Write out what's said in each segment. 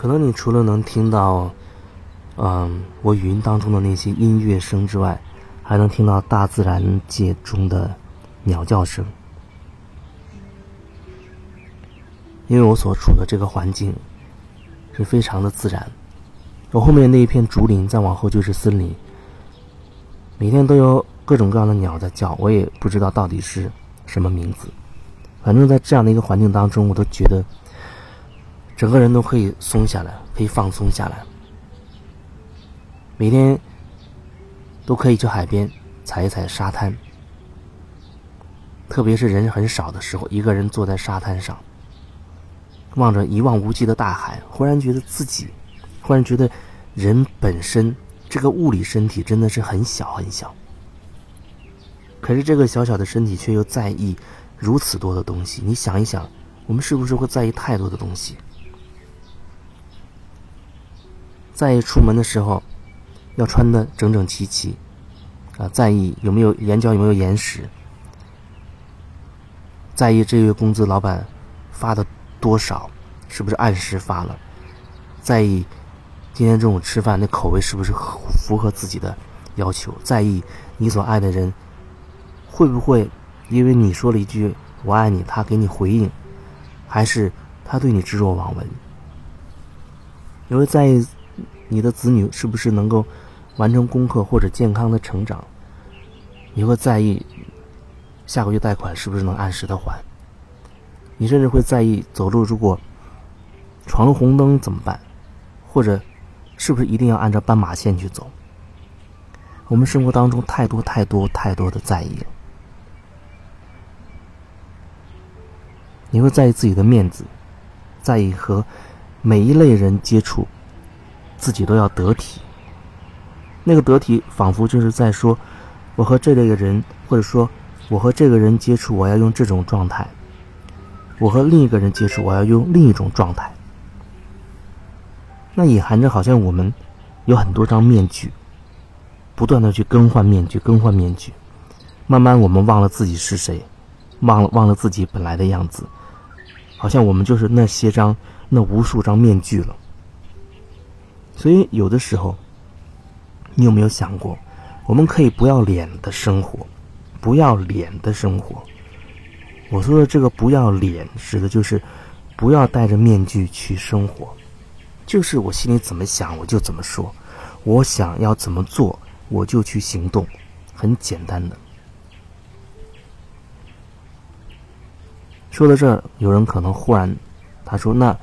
可能你除了能听到，嗯，我语音当中的那些音乐声之外，还能听到大自然界中的鸟叫声。因为我所处的这个环境是非常的自然，我后面那一片竹林，再往后就是森林，每天都有各种各样的鸟在叫，我也不知道到底是什么名字。反正，在这样的一个环境当中，我都觉得整个人都可以松下来，可以放松下来。每天都可以去海边踩一踩沙滩，特别是人很少的时候，一个人坐在沙滩上。望着一望无际的大海，忽然觉得自己，忽然觉得人本身这个物理身体真的是很小很小。可是这个小小的身体却又在意如此多的东西。你想一想，我们是不是会在意太多的东西？在意出门的时候要穿的整整齐齐，啊，在意有没有眼角有没有眼屎，在意这月工资老板发的。多少？是不是按时发了？在意今天中午吃饭那口味是不是符合自己的要求？在意你所爱的人会不会因为你说了一句“我爱你”，他给你回应，还是他对你置若罔闻？你会在意你的子女是不是能够完成功课或者健康的成长？你会在意下个月贷款是不是能按时的还？你甚至会在意走路，如果闯了红灯怎么办？或者，是不是一定要按照斑马线去走？我们生活当中太多太多太多的在意了。你会在意自己的面子，在意和每一类人接触，自己都要得体。那个得体，仿佛就是在说，我和这类的人，或者说我和这个人接触，我要用这种状态。我和另一个人接触，我要用另一种状态。那隐含着好像我们有很多张面具，不断的去更换面具，更换面具。慢慢我们忘了自己是谁，忘了忘了自己本来的样子，好像我们就是那些张那无数张面具了。所以有的时候，你有没有想过，我们可以不要脸的生活，不要脸的生活。我说的这个不要脸，指的就是不要戴着面具去生活，就是我心里怎么想我就怎么说，我想要怎么做我就去行动，很简单的。说到这儿，有人可能忽然他说：“那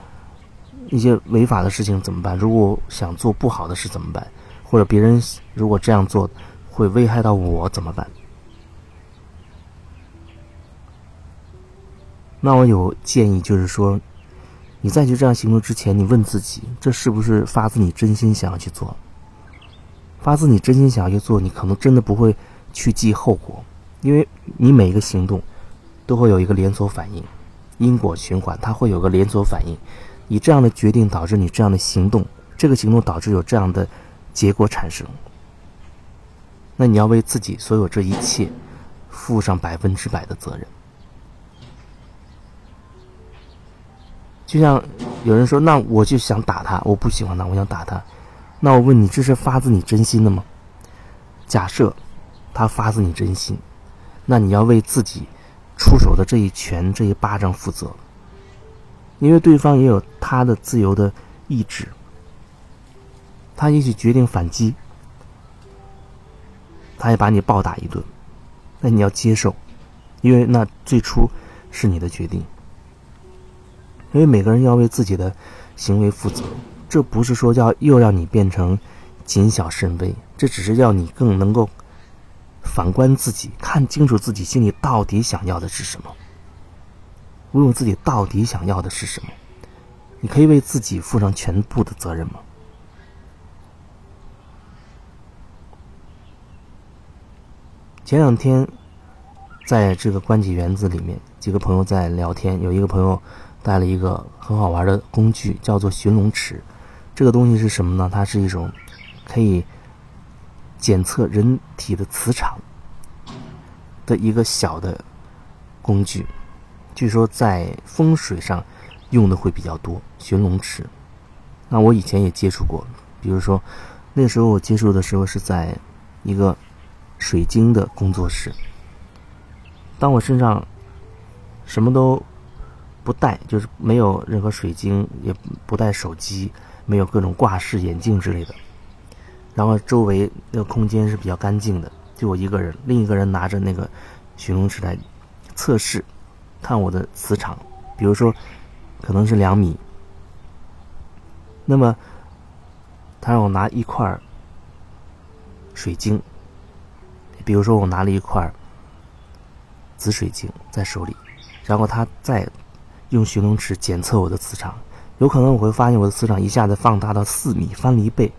一些违法的事情怎么办？如果想做不好的事怎么办？或者别人如果这样做会危害到我怎么办？”那我有建议，就是说，你再去这样行动之前，你问自己，这是不是发自你真心想要去做？发自你真心想要去做，你可能真的不会去记后果，因为你每一个行动都会有一个连锁反应，因果循环，它会有个连锁反应。以这样的决定导致你这样的行动，这个行动导致有这样的结果产生。那你要为自己所有这一切负上百分之百的责任。就像有人说，那我就想打他，我不喜欢他，我想打他。那我问你，这是发自你真心的吗？假设他发自你真心，那你要为自己出手的这一拳、这一巴掌负责，因为对方也有他的自由的意志，他也许决定反击，他也把你暴打一顿，那你要接受，因为那最初是你的决定。因为每个人要为自己的行为负责，这不是说要又让你变成谨小慎微，这只是要你更能够反观自己，看清楚自己心里到底想要的是什么。问问自己到底想要的是什么？你可以为自己负上全部的责任吗？前两天，在这个关己园子里面，几个朋友在聊天，有一个朋友。带了一个很好玩的工具，叫做寻龙尺。这个东西是什么呢？它是一种可以检测人体的磁场的一个小的工具。据说在风水上用的会比较多。寻龙尺，那我以前也接触过，比如说那时候我接触的时候是在一个水晶的工作室。当我身上什么都不带，就是没有任何水晶，也不带手机，没有各种挂饰、眼镜之类的。然后周围那个空间是比较干净的，就我一个人，另一个人拿着那个寻龙尺来测试，看我的磁场，比如说可能是两米，那么他让我拿一块水晶，比如说我拿了一块紫水晶在手里，然后他再用寻龙尺检测我的磁场，有可能我会发现我的磁场一下子放大到四米，翻了一倍。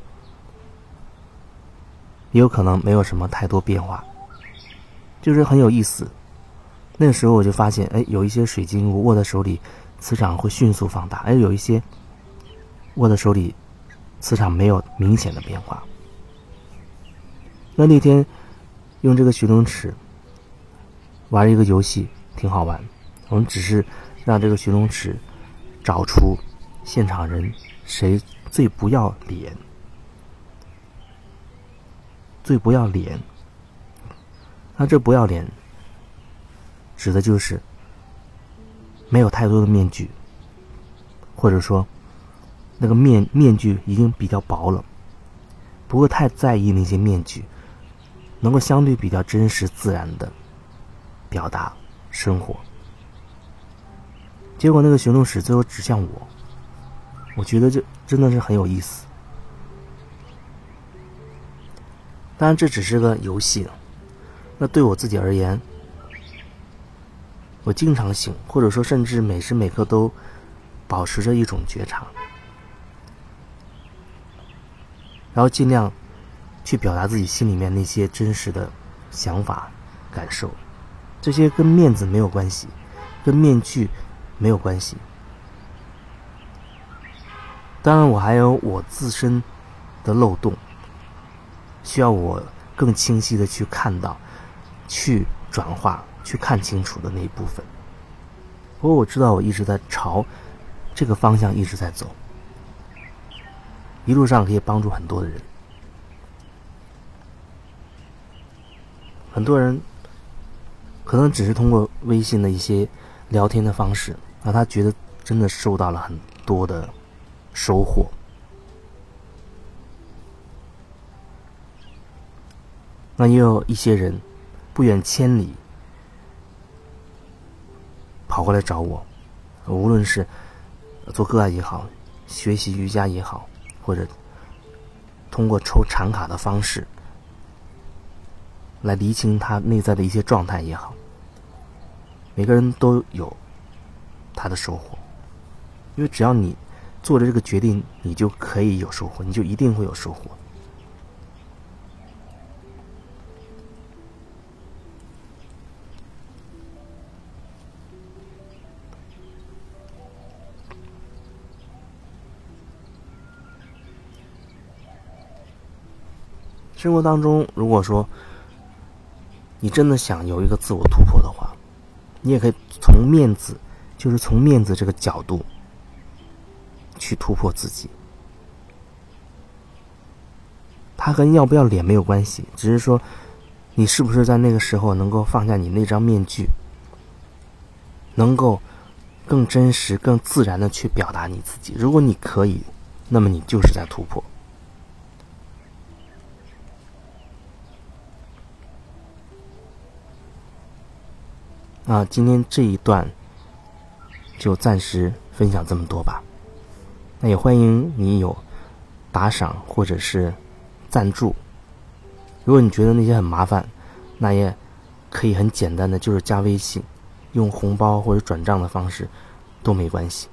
也有可能没有什么太多变化，就是很有意思。那时候我就发现，哎，有一些水晶我握在手里，磁场会迅速放大；，哎，有一些握在手里，磁场没有明显的变化。那那天用这个寻龙尺玩一个游戏，挺好玩。我们只是让这个寻龙尺找出现场人谁最不要脸。最不要脸，那这不要脸，指的就是没有太多的面具，或者说那个面面具已经比较薄了，不会太在意那些面具，能够相对比较真实自然的表达生活。结果那个行动史最后指向我，我觉得这真的是很有意思。当然，这只是个游戏。那对我自己而言，我经常醒，或者说甚至每时每刻都保持着一种觉察，然后尽量去表达自己心里面那些真实的想法、感受。这些跟面子没有关系，跟面具没有关系。当然，我还有我自身的漏洞。需要我更清晰的去看到、去转化、去看清楚的那一部分。不过我知道，我一直在朝这个方向一直在走，一路上可以帮助很多的人。很多人可能只是通过微信的一些聊天的方式，让他觉得真的受到了很多的收获。那也有一些人不远千里跑过来找我，无论是做个案也好，学习瑜伽也好，或者通过抽禅卡的方式来厘清他内在的一些状态也好，每个人都有他的收获，因为只要你做了这个决定，你就可以有收获，你就一定会有收获。生活当中，如果说你真的想有一个自我突破的话，你也可以从面子，就是从面子这个角度去突破自己。他和要不要脸没有关系，只是说你是不是在那个时候能够放下你那张面具，能够更真实、更自然的去表达你自己。如果你可以，那么你就是在突破。那今天这一段就暂时分享这么多吧。那也欢迎你有打赏或者是赞助。如果你觉得那些很麻烦，那也可以很简单的，就是加微信，用红包或者转账的方式都没关系。